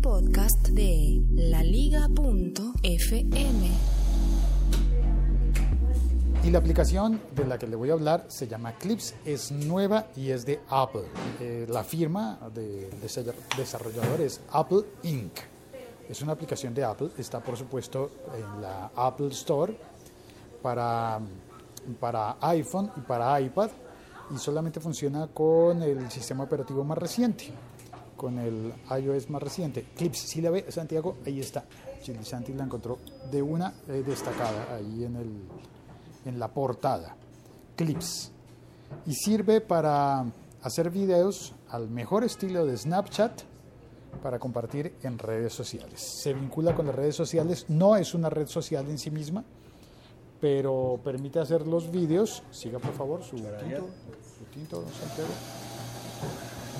podcast de laliga.fm. Y la aplicación de la que le voy a hablar se llama Clips, es nueva y es de Apple. Eh, la firma de desarrollador es Apple Inc. Es una aplicación de Apple, está por supuesto en la Apple Store para, para iPhone y para iPad y solamente funciona con el sistema operativo más reciente, con el iOS más reciente. Clips, si la ve Santiago, ahí está. Chili Santi la encontró de una eh, destacada ahí en el en la portada, clips, y sirve para hacer videos al mejor estilo de Snapchat para compartir en redes sociales. Se vincula con las redes sociales, no es una red social en sí misma, pero permite hacer los vídeos. Siga por favor su tinto, su tinto, don Santiago.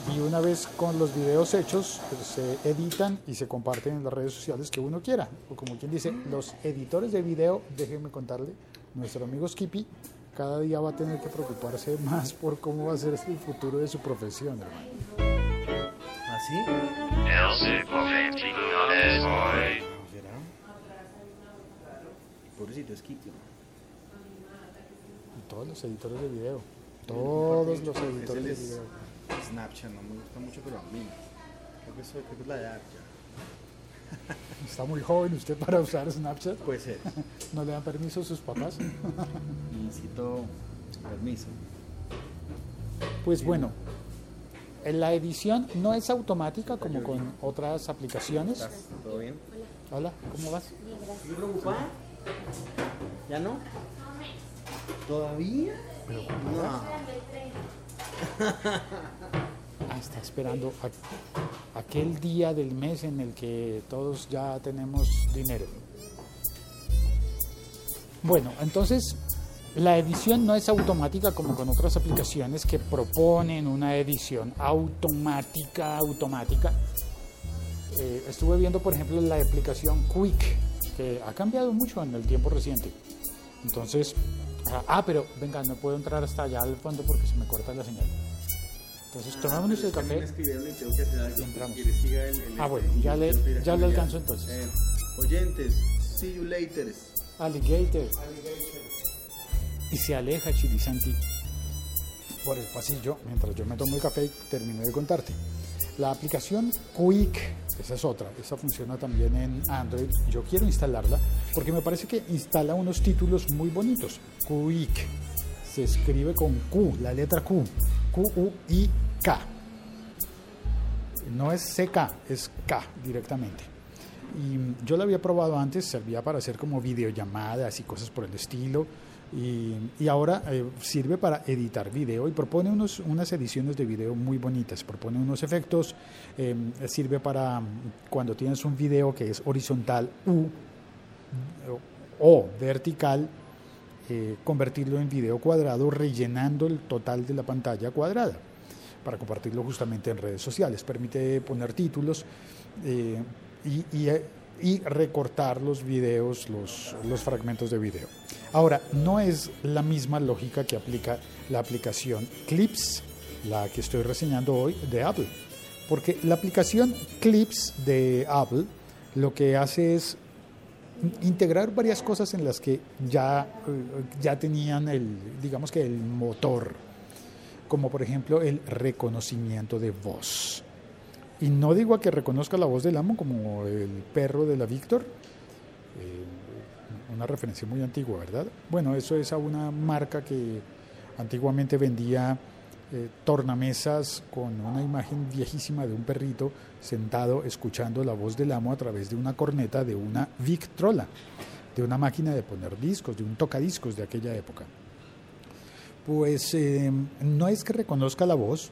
Y una vez con los videos hechos, pues, se editan y se comparten en las redes sociales que uno quiera. O como quien dice, los editores de video, déjenme contarle, nuestro amigo Skippy cada día va a tener que preocuparse más por cómo va a ser el futuro de su profesión, hermano. ¿Así? ¿Será? Pobrecito Skippy. Todos los editores de video. Todos los editores de Es el video. Snapchat no me gusta mucho, pero a mí. Creo que, soy, creo que es la edad ya. Está muy joven usted para usar Snapchat. Puede ser. ¿No le dan permiso a sus papás? Necesito permiso. Pues bueno, en la edición no es automática como con otras aplicaciones. ¿Estás todo bien? Hola, ¿cómo vas? ¿Estás preocupada? ¿Ya no? ¿Todavía? No. Está esperando aquel día del mes en el que todos ya tenemos dinero. Bueno, entonces la edición no es automática como con otras aplicaciones que proponen una edición automática, automática. Eh, estuve viendo, por ejemplo, la aplicación Quick, que ha cambiado mucho en el tiempo reciente. Entonces, ah, ah, pero venga, no puedo entrar hasta allá al fondo porque se me corta la señal. Entonces, tomémonos el café. Me escribieron y entramos. ¿Quiere siga el, el- Ah, bueno, ya le- ya le alcanzo entonces. Eh, oyentes, see you later. Alligator. Y se aleja Chilisanti por el pasillo mientras yo me tomo el café y termino de contarte. La aplicación Quick, esa es otra, esa funciona también en Android. Yo quiero instalarla porque me parece que instala unos títulos muy bonitos. Quick se escribe con Q, la letra Q, Q-U-I-K. No es CK, es K directamente. Y yo la había probado antes, servía para hacer como videollamadas y cosas por el estilo. Y, y ahora eh, sirve para editar video y propone unos, unas ediciones de video muy bonitas. Propone unos efectos, eh, sirve para mm, cuando tienes un video que es horizontal U o vertical, eh, convertirlo en video cuadrado rellenando el total de la pantalla cuadrada para compartirlo justamente en redes sociales. Permite poner títulos eh, y, y recortar los videos, los, los fragmentos de video. Ahora, no es la misma lógica que aplica la aplicación Clips, la que estoy reseñando hoy de Apple. Porque la aplicación Clips de Apple lo que hace es integrar varias cosas en las que ya, eh, ya tenían el, digamos que el motor, como por ejemplo el reconocimiento de voz. Y no digo a que reconozca la voz del amo como el perro de la Víctor, eh, una referencia muy antigua, ¿verdad? Bueno, eso es a una marca que antiguamente vendía eh, tornamesas con una imagen viejísima de un perrito sentado escuchando la voz del amo a través de una corneta de una Victrola, de una máquina de poner discos, de un tocadiscos de aquella época. Pues eh, no es que reconozca la voz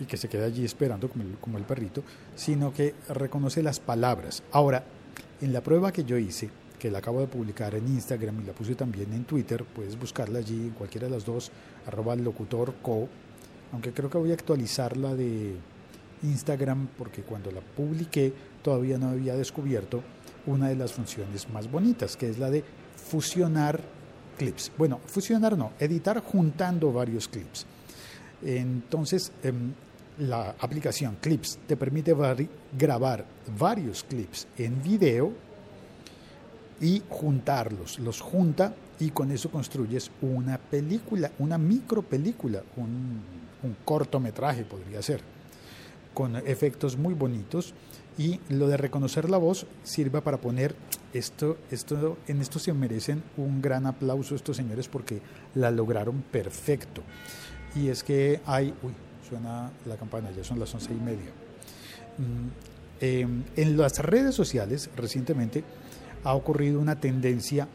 y que se quede allí esperando como el, como el perrito, sino que reconoce las palabras. Ahora, en la prueba que yo hice, que la acabo de publicar en Instagram y la puse también en Twitter, puedes buscarla allí en cualquiera de las dos, arroba locutorco, aunque creo que voy a actualizar la de Instagram porque cuando la publiqué todavía no había descubierto una de las funciones más bonitas, que es la de fusionar clips. Bueno, fusionar no, editar juntando varios clips. Entonces, eh, la aplicación Clips te permite grabar varios clips en video y juntarlos. Los junta y con eso construyes una película, una micro película, un, cortometraje podría ser, con efectos muy bonitos. Y lo de reconocer la voz sirve para poner esto, esto, en esto se merecen un gran aplauso estos señores porque la lograron perfecto. Y es que hay, uy, suena la campana, ya son las once y media. Mm, eh, en las redes sociales recientemente ha ocurrido una tendencia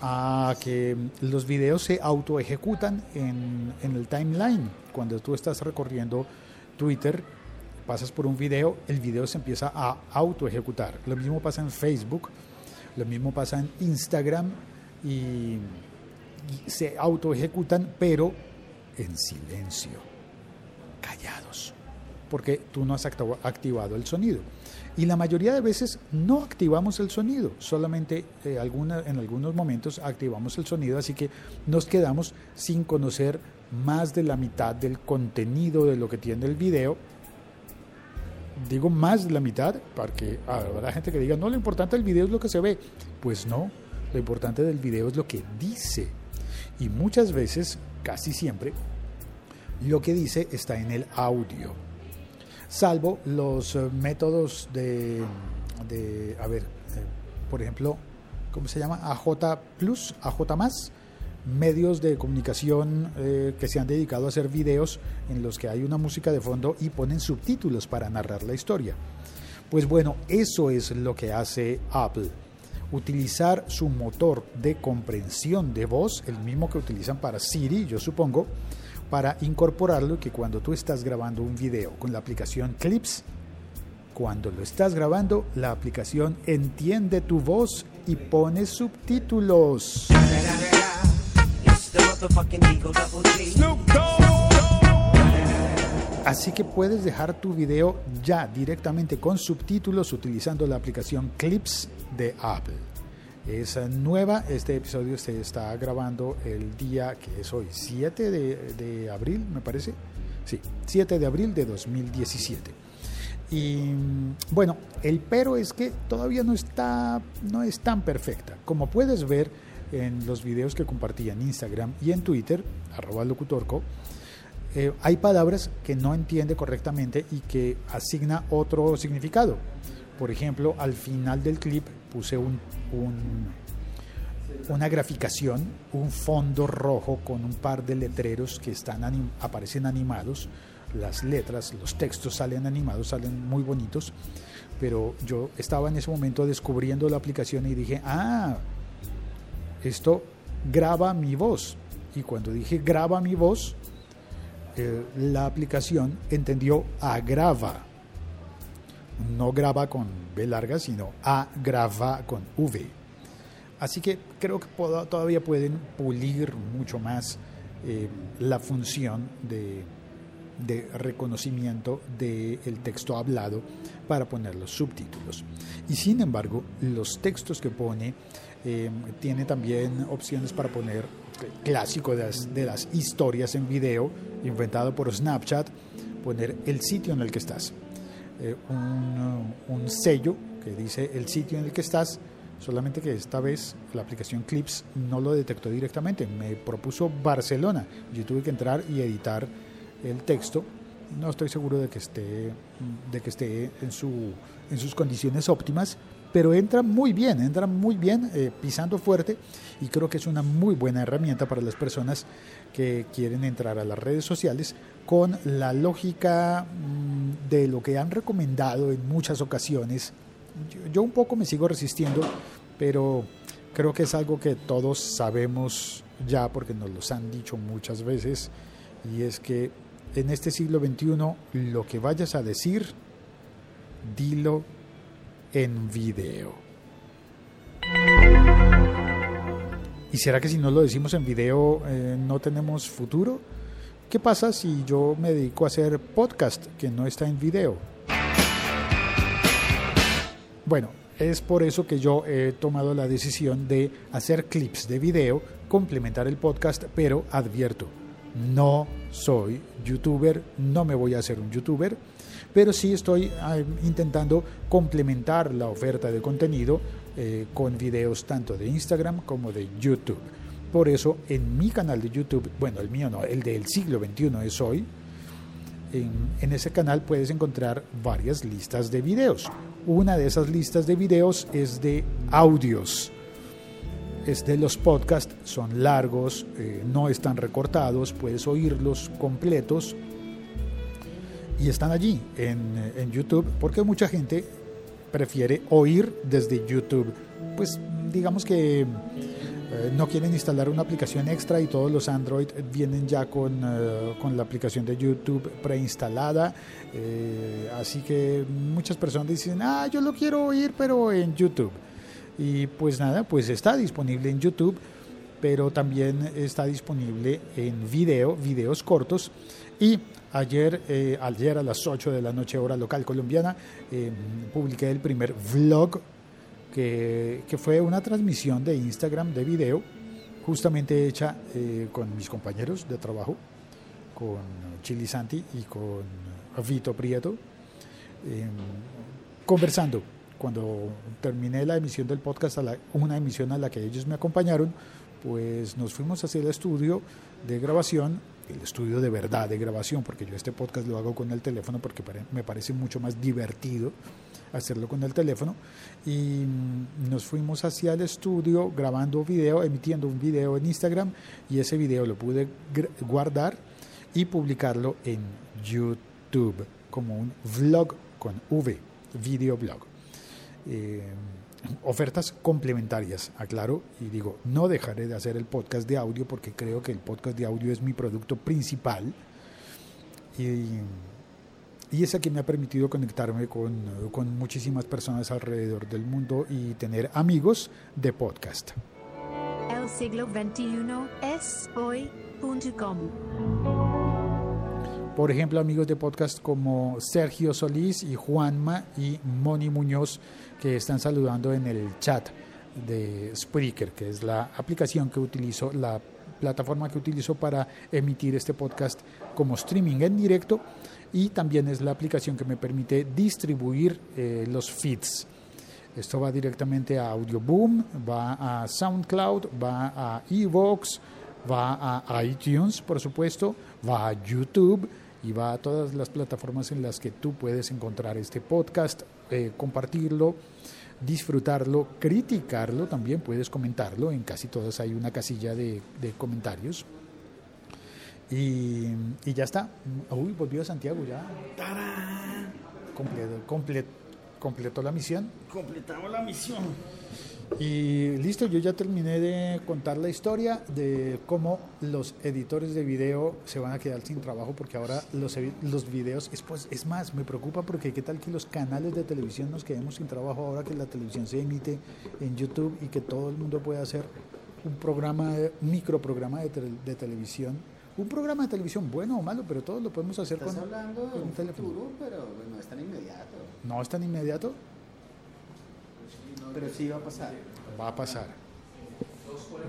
a que los videos se auto ejecutan en, en el timeline. Cuando tú estás recorriendo Twitter, pasas por un video, el video se empieza a auto ejecutar. Lo mismo pasa en Facebook, lo mismo pasa en Instagram y, y se auto ejecutan, pero en silencio, callados, porque tú no has activado el sonido. Y la mayoría de veces no activamos el sonido, solamente eh, en algunos momentos activamos el sonido, así que nos quedamos sin conocer más de la mitad del contenido de lo que tiene el video. Digo más de la mitad, porque habrá gente que diga, no, lo importante del video es lo que se ve. Pues no, lo importante del video es lo que dice. Y muchas veces, casi siempre, lo que dice está en el audio salvo los eh, métodos de, a ver, eh, por ejemplo, ¿cómo se llama? AJ Plus, más, medios de comunicación eh, que se han dedicado a hacer videos en los que hay una música de fondo y ponen subtítulos para narrar la historia. Pues bueno, eso es lo que hace Apple. Utilizar su motor de comprensión de voz, el mismo que utilizan para Siri, yo supongo, para incorporarlo que cuando tú estás grabando un video con la aplicación Clips, cuando lo estás grabando, la aplicación entiende tu voz y pone subtítulos. Así que puedes dejar tu video ya directamente con subtítulos utilizando la aplicación Clips de Apple. Es nueva, este episodio se está grabando el día que es hoy, 7 de, abril, me parece. Sí, 7 de abril de 2017. Y bueno, el pero es que todavía no está, no es tan perfecta. Como puedes ver en los videos que compartí en Instagram y en Twitter, arroba locutorco, eh, hay palabras que no entiende correctamente y que asigna otro significado. Por ejemplo, al final del clip puse un, un, una graficación, un fondo rojo con un par de letreros que están aparecen animados. Las letras, los textos salen animados, salen muy bonitos. Pero yo estaba en ese momento descubriendo la aplicación y dije, ah, esto graba mi voz. Y cuando dije graba mi voz, eh, la aplicación entendió agrava no graba con B larga, sino agrava con V. Así que creo que todavía pueden pulir mucho más eh, la función de, reconocimiento del texto hablado para poner los subtítulos. Y sin embargo, los textos que pone eh, tiene también opciones para poner clásico de las historias en video, inventado por Snapchat, poner el sitio en el que estás eh, un, un, sello que dice el sitio en el que estás, solamente que esta vez la aplicación Clips no lo detectó directamente, me propuso Barcelona, yo tuve que entrar y editar el texto, no estoy seguro de que esté, de que esté en, su, en sus condiciones óptimas, pero entra muy bien, entra muy bien eh, pisando fuerte y creo que es una muy buena herramienta para las personas que quieren entrar a las redes sociales con la lógica mmm, de lo que han recomendado en muchas ocasiones. Yo, yo, un poco me sigo resistiendo, pero creo que es algo que todos sabemos ya porque nos los han dicho muchas veces y es que en este siglo XXI lo que vayas a decir, dilo en video. ¿Y será que si no lo decimos en video eh, no tenemos futuro? ¿Qué pasa si yo me dedico a hacer podcast que no está en video? Bueno, es por eso que yo he tomado la decisión de hacer clips de video, complementar el podcast, pero advierto, No soy youtuber, no me voy a hacer un youtuber, pero sí estoy ah, intentando complementar la oferta de contenido eh, con videos tanto de Instagram como de YouTube. Por eso en mi canal de YouTube, bueno, el mío no, el del siglo XXI es hoy, en, ese canal puedes encontrar varias listas de videos. Una de esas listas de videos es de audios. Es de los podcasts, son largos, eh, no están recortados, puedes oírlos completos y están allí en, en YouTube porque mucha gente prefiere oír desde YouTube. Pues digamos que eh, no quieren instalar una aplicación extra y todos los Android vienen ya con, eh, con la aplicación de YouTube preinstalada. Eh, así que muchas personas dicen, ah, yo lo quiero oír, pero en YouTube. Y pues nada, pues está disponible en YouTube, pero también está disponible en video, videos cortos. Y ayer, ayer a las 8 de la noche hora local colombiana, publiqué el primer vlog que, que, fue una transmisión de Instagram de video, justamente hecha eh, con mis compañeros de trabajo, con Chili Santi y con Vito Prieto, eh, conversando. Cuando terminé la emisión del podcast, a la, una emisión a la que ellos me acompañaron, pues nos fuimos hacia el estudio de grabación, el estudio de verdad de grabación, porque yo este podcast lo hago con el teléfono porque me parece mucho más divertido hacerlo con el teléfono y mm, nos fuimos hacia el estudio grabando video, emitiendo un video en Instagram y ese video lo pude guardar y publicarlo en YouTube como un vlog con V, video blog. Eh, ofertas complementarias, aclaro, y digo, no dejaré de hacer el podcast de audio porque creo que el podcast de audio es mi producto principal. Y y es que me ha permitido conectarme con, con muchísimas personas alrededor del mundo y tener amigos de podcast. El siglo XXI es hoy.com. Por ejemplo, amigos de podcast como Sergio Solís y Juanma y Moni Muñoz que están saludando en el chat de Spreaker, que es la aplicación que utilizo, la plataforma que utilizo para emitir este podcast como streaming en directo y también es la aplicación que me permite distribuir eh, los feeds. Esto va directamente a Audioboom, va a SoundCloud, va a Evox, va a iTunes, por supuesto, va a YouTube y va a todas las plataformas en las que tú puedes encontrar este podcast, eh, compartirlo, disfrutarlo, criticarlo, también puedes comentarlo, en casi todas hay una casilla de, de comentarios. Y, y, ya está. Uy, volvió a Santiago ya. Completo, completó la misión. Completamos la misión. Y listo, yo ya terminé de contar la historia de cómo los editores de video se van a quedar sin trabajo porque ahora los, los videos, es, pues, es más, me preocupa porque qué tal que los canales de televisión nos quedemos sin trabajo ahora que la televisión se emite en YouTube y que todo el mundo puede hacer un programa, un microprograma de, de televisión un programa de televisión bueno o malo, pero todos lo podemos hacer ¿Estás con, hablando con un teléfono. futuro, pero no es tan inmediato. No es tan inmediato, Pero sí va a pasar. va a pasar.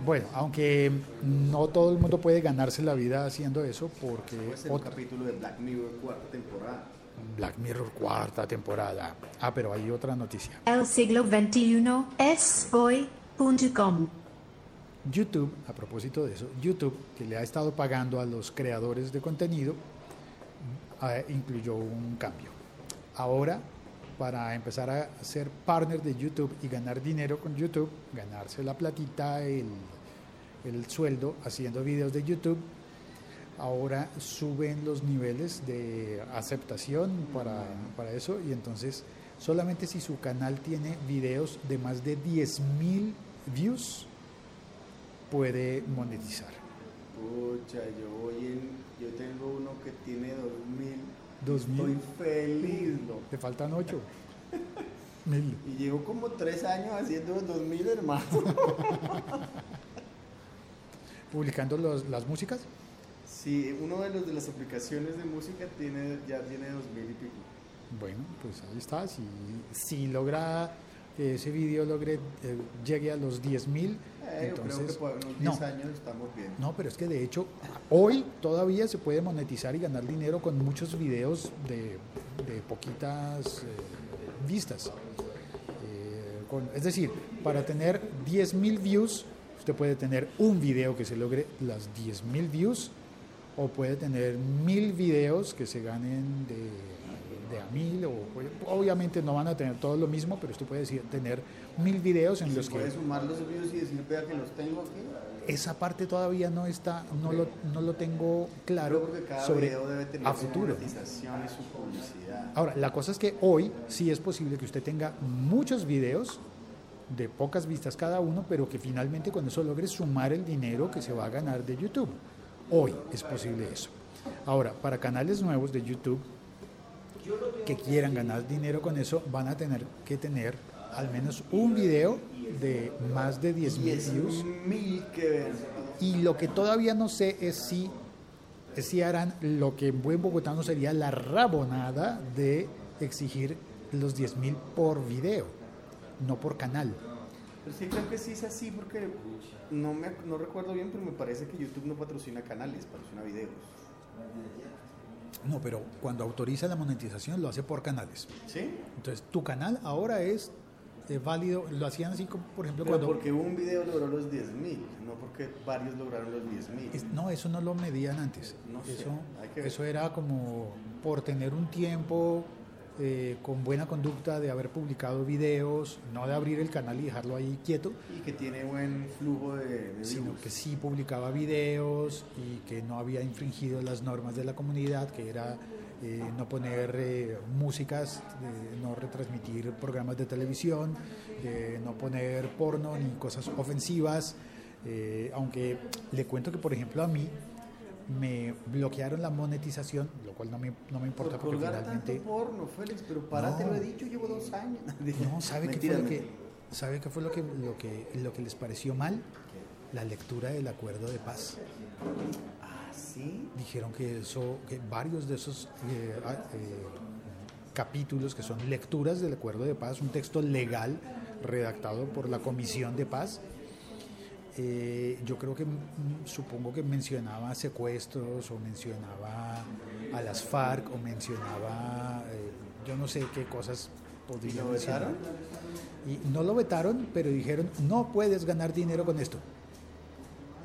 Bueno, aunque no todo el mundo puede ganarse la vida haciendo eso porque ser un capítulo de Black Mirror cuarta temporada. Black Mirror cuarta temporada. Ah, pero hay otra noticia. El siglo XXI es hoy.com. YouTube, a propósito de eso, YouTube, que le ha estado pagando a los creadores de contenido, eh, incluyó un cambio. Ahora, para empezar a ser partner de YouTube y ganar dinero con YouTube, ganarse la platita, el, el sueldo haciendo videos de YouTube, ahora suben los niveles de aceptación para, para eso y entonces solamente si su canal tiene videos de más de 10.000 views, puede monetizar. Pucha, yo voy. Yo tengo uno que tiene 2000. 2000. Estoy feliz, ¿no? Te faltan 8. Mil. Y llevo como tres años haciendo 2000, hermano. Publicando los, las músicas. Sí, uno de los de las aplicaciones de música tiene ya tiene 2000 y pico. Bueno, pues ahí está. Si, si logra que ese video logre eh, llegue a los 10 mil. Eh, yo creo que por unos 10 no, años estamos bien. no, pero es que de hecho hoy todavía se puede monetizar y ganar dinero con muchos videos de, de poquitas eh, vistas. Eh, con- es decir, para tener 10.000 views, usted puede tener un video que se logre las 10.000 views o puede tener mil videos que se ganen de, de a mil. O, obviamente no van a tener todo lo mismo, pero usted puede decir, tener mil videos en ¿Se los que puede sumar los views y decir, vea que los tengo aquí? esa parte todavía no está, no lo, no lo tengo claro porque cada sobre video debe tener a su futuro. monetización y su publicidad. Ahora, la cosa es que hoy sí es posible que usted tenga muchos videos de pocas vistas cada uno, pero que finalmente con eso logre sumar el dinero que se va a ganar de YouTube. Hoy es posible eso. Ahora, para canales nuevos de YouTube que quieran ganar dinero con eso, van a tener que tener al menos un video de más de 10 mil 10 views. Y lo que todavía no sé es si, es si harán lo que en buen bogotano sería la rabonada de exigir los 10 mil por video, no por canal. Pero sí creo que sí es así porque no, me, no recuerdo bien, pero me parece que YouTube no patrocina canales, patrocina videos. No, pero cuando autoriza la monetización lo hace por canales. ¿Sí? Entonces, tu canal ahora es eh, válido, lo hacían así como, por ejemplo, Pero cuando... porque un video logró los 10 mil, no porque varios lograron los 10 mil. Es- no, eso no lo medían antes. No sé, eso, ver. eso era como por tener un tiempo eh, con buena conducta de haber publicado videos, no de abrir el canal y dejarlo ahí quieto, Y que tiene buen flujo de, de sino que sí publicaba videos y que no había infringido las normas de la comunidad, que era eh, no poner eh, músicas, eh, no retransmitir programas de televisión, eh, no poner porno ni cosas ofensivas. eh, aunque le cuento que, por ejemplo, a mí me bloquearon la monetización, lo cual no me, no me importa Por porque finalmente... tanto porno, Félix, pero para, te No. lo he dicho, llevo dos años. No, ¿sabe qué Mentira, fue lo que. ¿sabe qué fue lo que, lo que, lo que les pareció mal? La lectura del acuerdo de paz. Ah, sí. Dijeron que eso, que varios de esos eh, ah, eh, capítulos que son lecturas del acuerdo de paz, un texto legal redactado por la Comisión de Paz, eh, yo creo que mm, supongo que mencionaba secuestros o mencionaba a las FARC o mencionaba eh, yo no sé qué cosas ¿Y podrían lo mencionar. Y no lo vetaron, pero dijeron, no puedes ganar dinero con esto.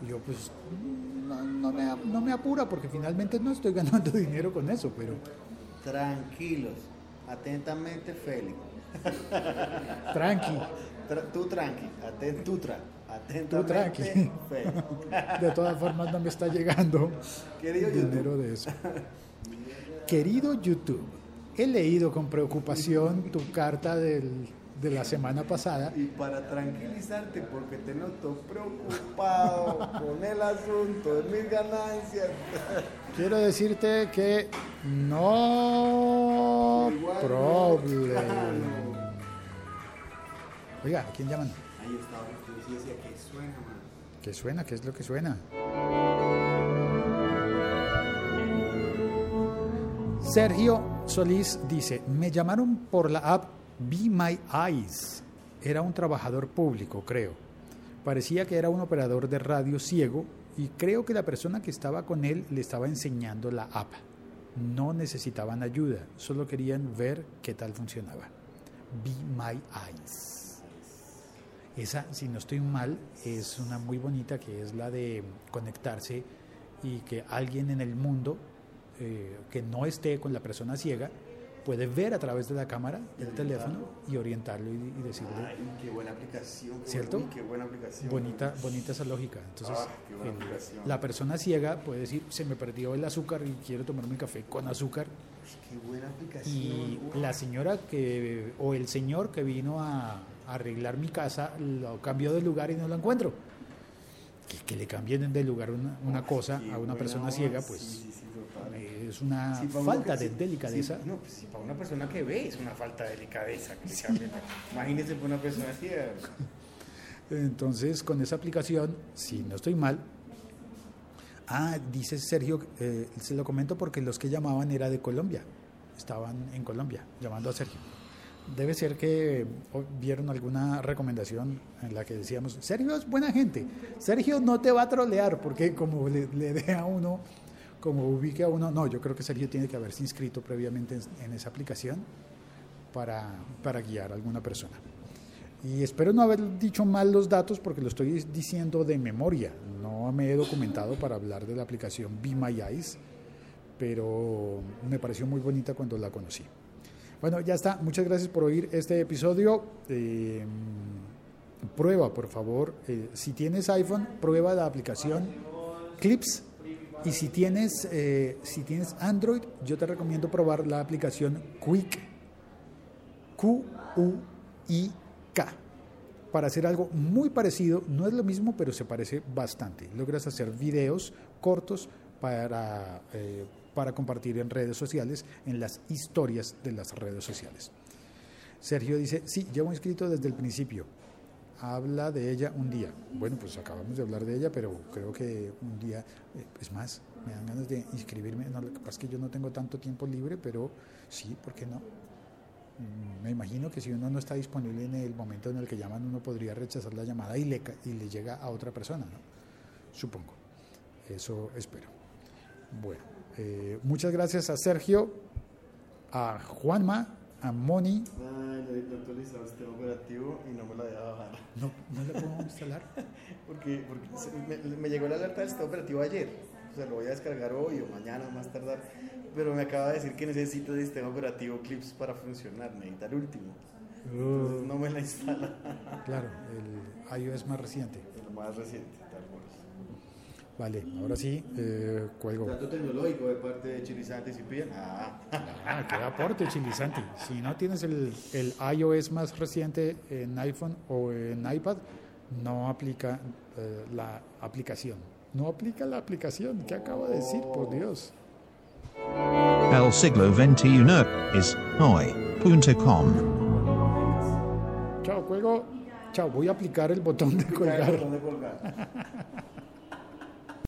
Y yo pues no, no me, no me apura porque finalmente no estoy ganando dinero con eso, pero Tranquilos. Atentamente, Félix. tranqui, Tra- tú tranqui. Aten, tú, tra- tú tranqui. De todas formas no me está llegando Querido dinero YouTube. de eso. Querido YouTube, he leído con preocupación tu carta del- de la semana pasada Y para tranquilizarte, porque te noto preocupado con el asunto de mis ganancias. Quiero decirte que no Igual problem. Oiga, ¿a quién llaman? ¿Qué suena? ¿Qué es lo que suena? Sergio Solís dice, me llamaron por la app Be My Eyes. Era un trabajador público, creo. Parecía que era un operador de radio ciego y creo que la persona que estaba con él le estaba enseñando la app. No necesitaban ayuda, solo querían ver qué tal funcionaba. Be My Eyes. Esa, si no estoy mal, es una muy bonita que es la de conectarse y que alguien en el mundo eh, que no esté con la persona ciega puede ver a través de la cámara del teléfono y orientarlo y, y decirle Ay, qué buena aplicación. qué ¿Cierto? buena- Qué buena aplicación. bonita, bonita esa lógica. Entonces, Ah, qué buena aplicación. la persona ciega puede decir, se me perdió el azúcar y quiero tomarme café con azúcar. Qué buena aplicación. Y la señora que, o el señor que vino a arreglar mi casa, lo cambió de lugar y no lo encuentro. Que, que le cambien de lugar una, una cosa a una persona onda. ciega, pues Sí, sí, sí, total. es una falta que- de delicadeza. no, pues sí, para una persona que ve es una falta de delicadeza. Que. Imagínese para una persona ciega. Entonces, con esa aplicación, si no estoy mal, ah, dice Sergio, eh, se lo comento porque los que llamaban era de Colombia, estaban en Colombia, llamando a Sergio. Debe ser que vieron alguna recomendación en la que decíamos, Sergio es buena gente, Sergio no te va a trolear, porque como le, le dé a uno, como ubique a uno, no, yo creo que Sergio tiene que haberse inscrito previamente en, en esa aplicación para, para guiar a alguna persona. Y espero no haber dicho mal los datos porque lo estoy diciendo de memoria. No me he documentado para hablar de la aplicación Be My Eyes, pero me pareció muy bonita cuando la conocí. Bueno, ya está. Muchas gracias por oír este episodio. Eh, prueba, por favor. Eh, si tienes iPhone, prueba la aplicación Clips. Y si tienes, eh, si tienes Android, yo te recomiendo probar la aplicación Quick. Q-U-I-K. Para hacer algo muy parecido, no es lo mismo, pero se parece bastante. Logras hacer videos cortos para para compartir en redes sociales, en las historias de las redes sociales. Sergio dice, sí, llevo inscrito desde el principio. Habla de ella un día. Bueno, pues acabamos de hablar de ella, pero creo que un día, eh, es más, me dan ganas de inscribirme. No, lo que pasa es que yo no tengo tanto tiempo libre, pero sí, ¿por qué no? Mm, me imagino que si uno no está disponible en el momento en el que llaman, uno podría rechazar la llamada y le, y le llega a otra persona, ¿no? Supongo. Eso espero. Bueno. Eh, muchas gracias a Sergio, a Juanma, a Moni. Ay, he actualizado el sistema operativo y no me la deja bajar. No, no le puedo instalar. porque porque me, me, llegó la alerta del sistema operativo ayer. O sea, lo voy a descargar hoy o mañana, más tardar. Pero me acaba de decir que necesito el sistema operativo Clips para funcionar. Necesita el último. Entonces uh. no me la instala. claro, el iOS más reciente. El más reciente. Vale, ahora sí, eh, cuelgo. Dato tecnológico de parte de Chilizante y Ah. ah, qué aporte Chilizante. Si no tienes el, el, iOS más reciente en iPhone o en iPad, no aplica eh, la aplicación. No aplica la aplicación. ¿Qué acabo de decir? Por Dios. El siglo XXI es hoy.com. Chao, cuelgo. Chao, voy a aplicar el botón de colgar. El botón de colgar.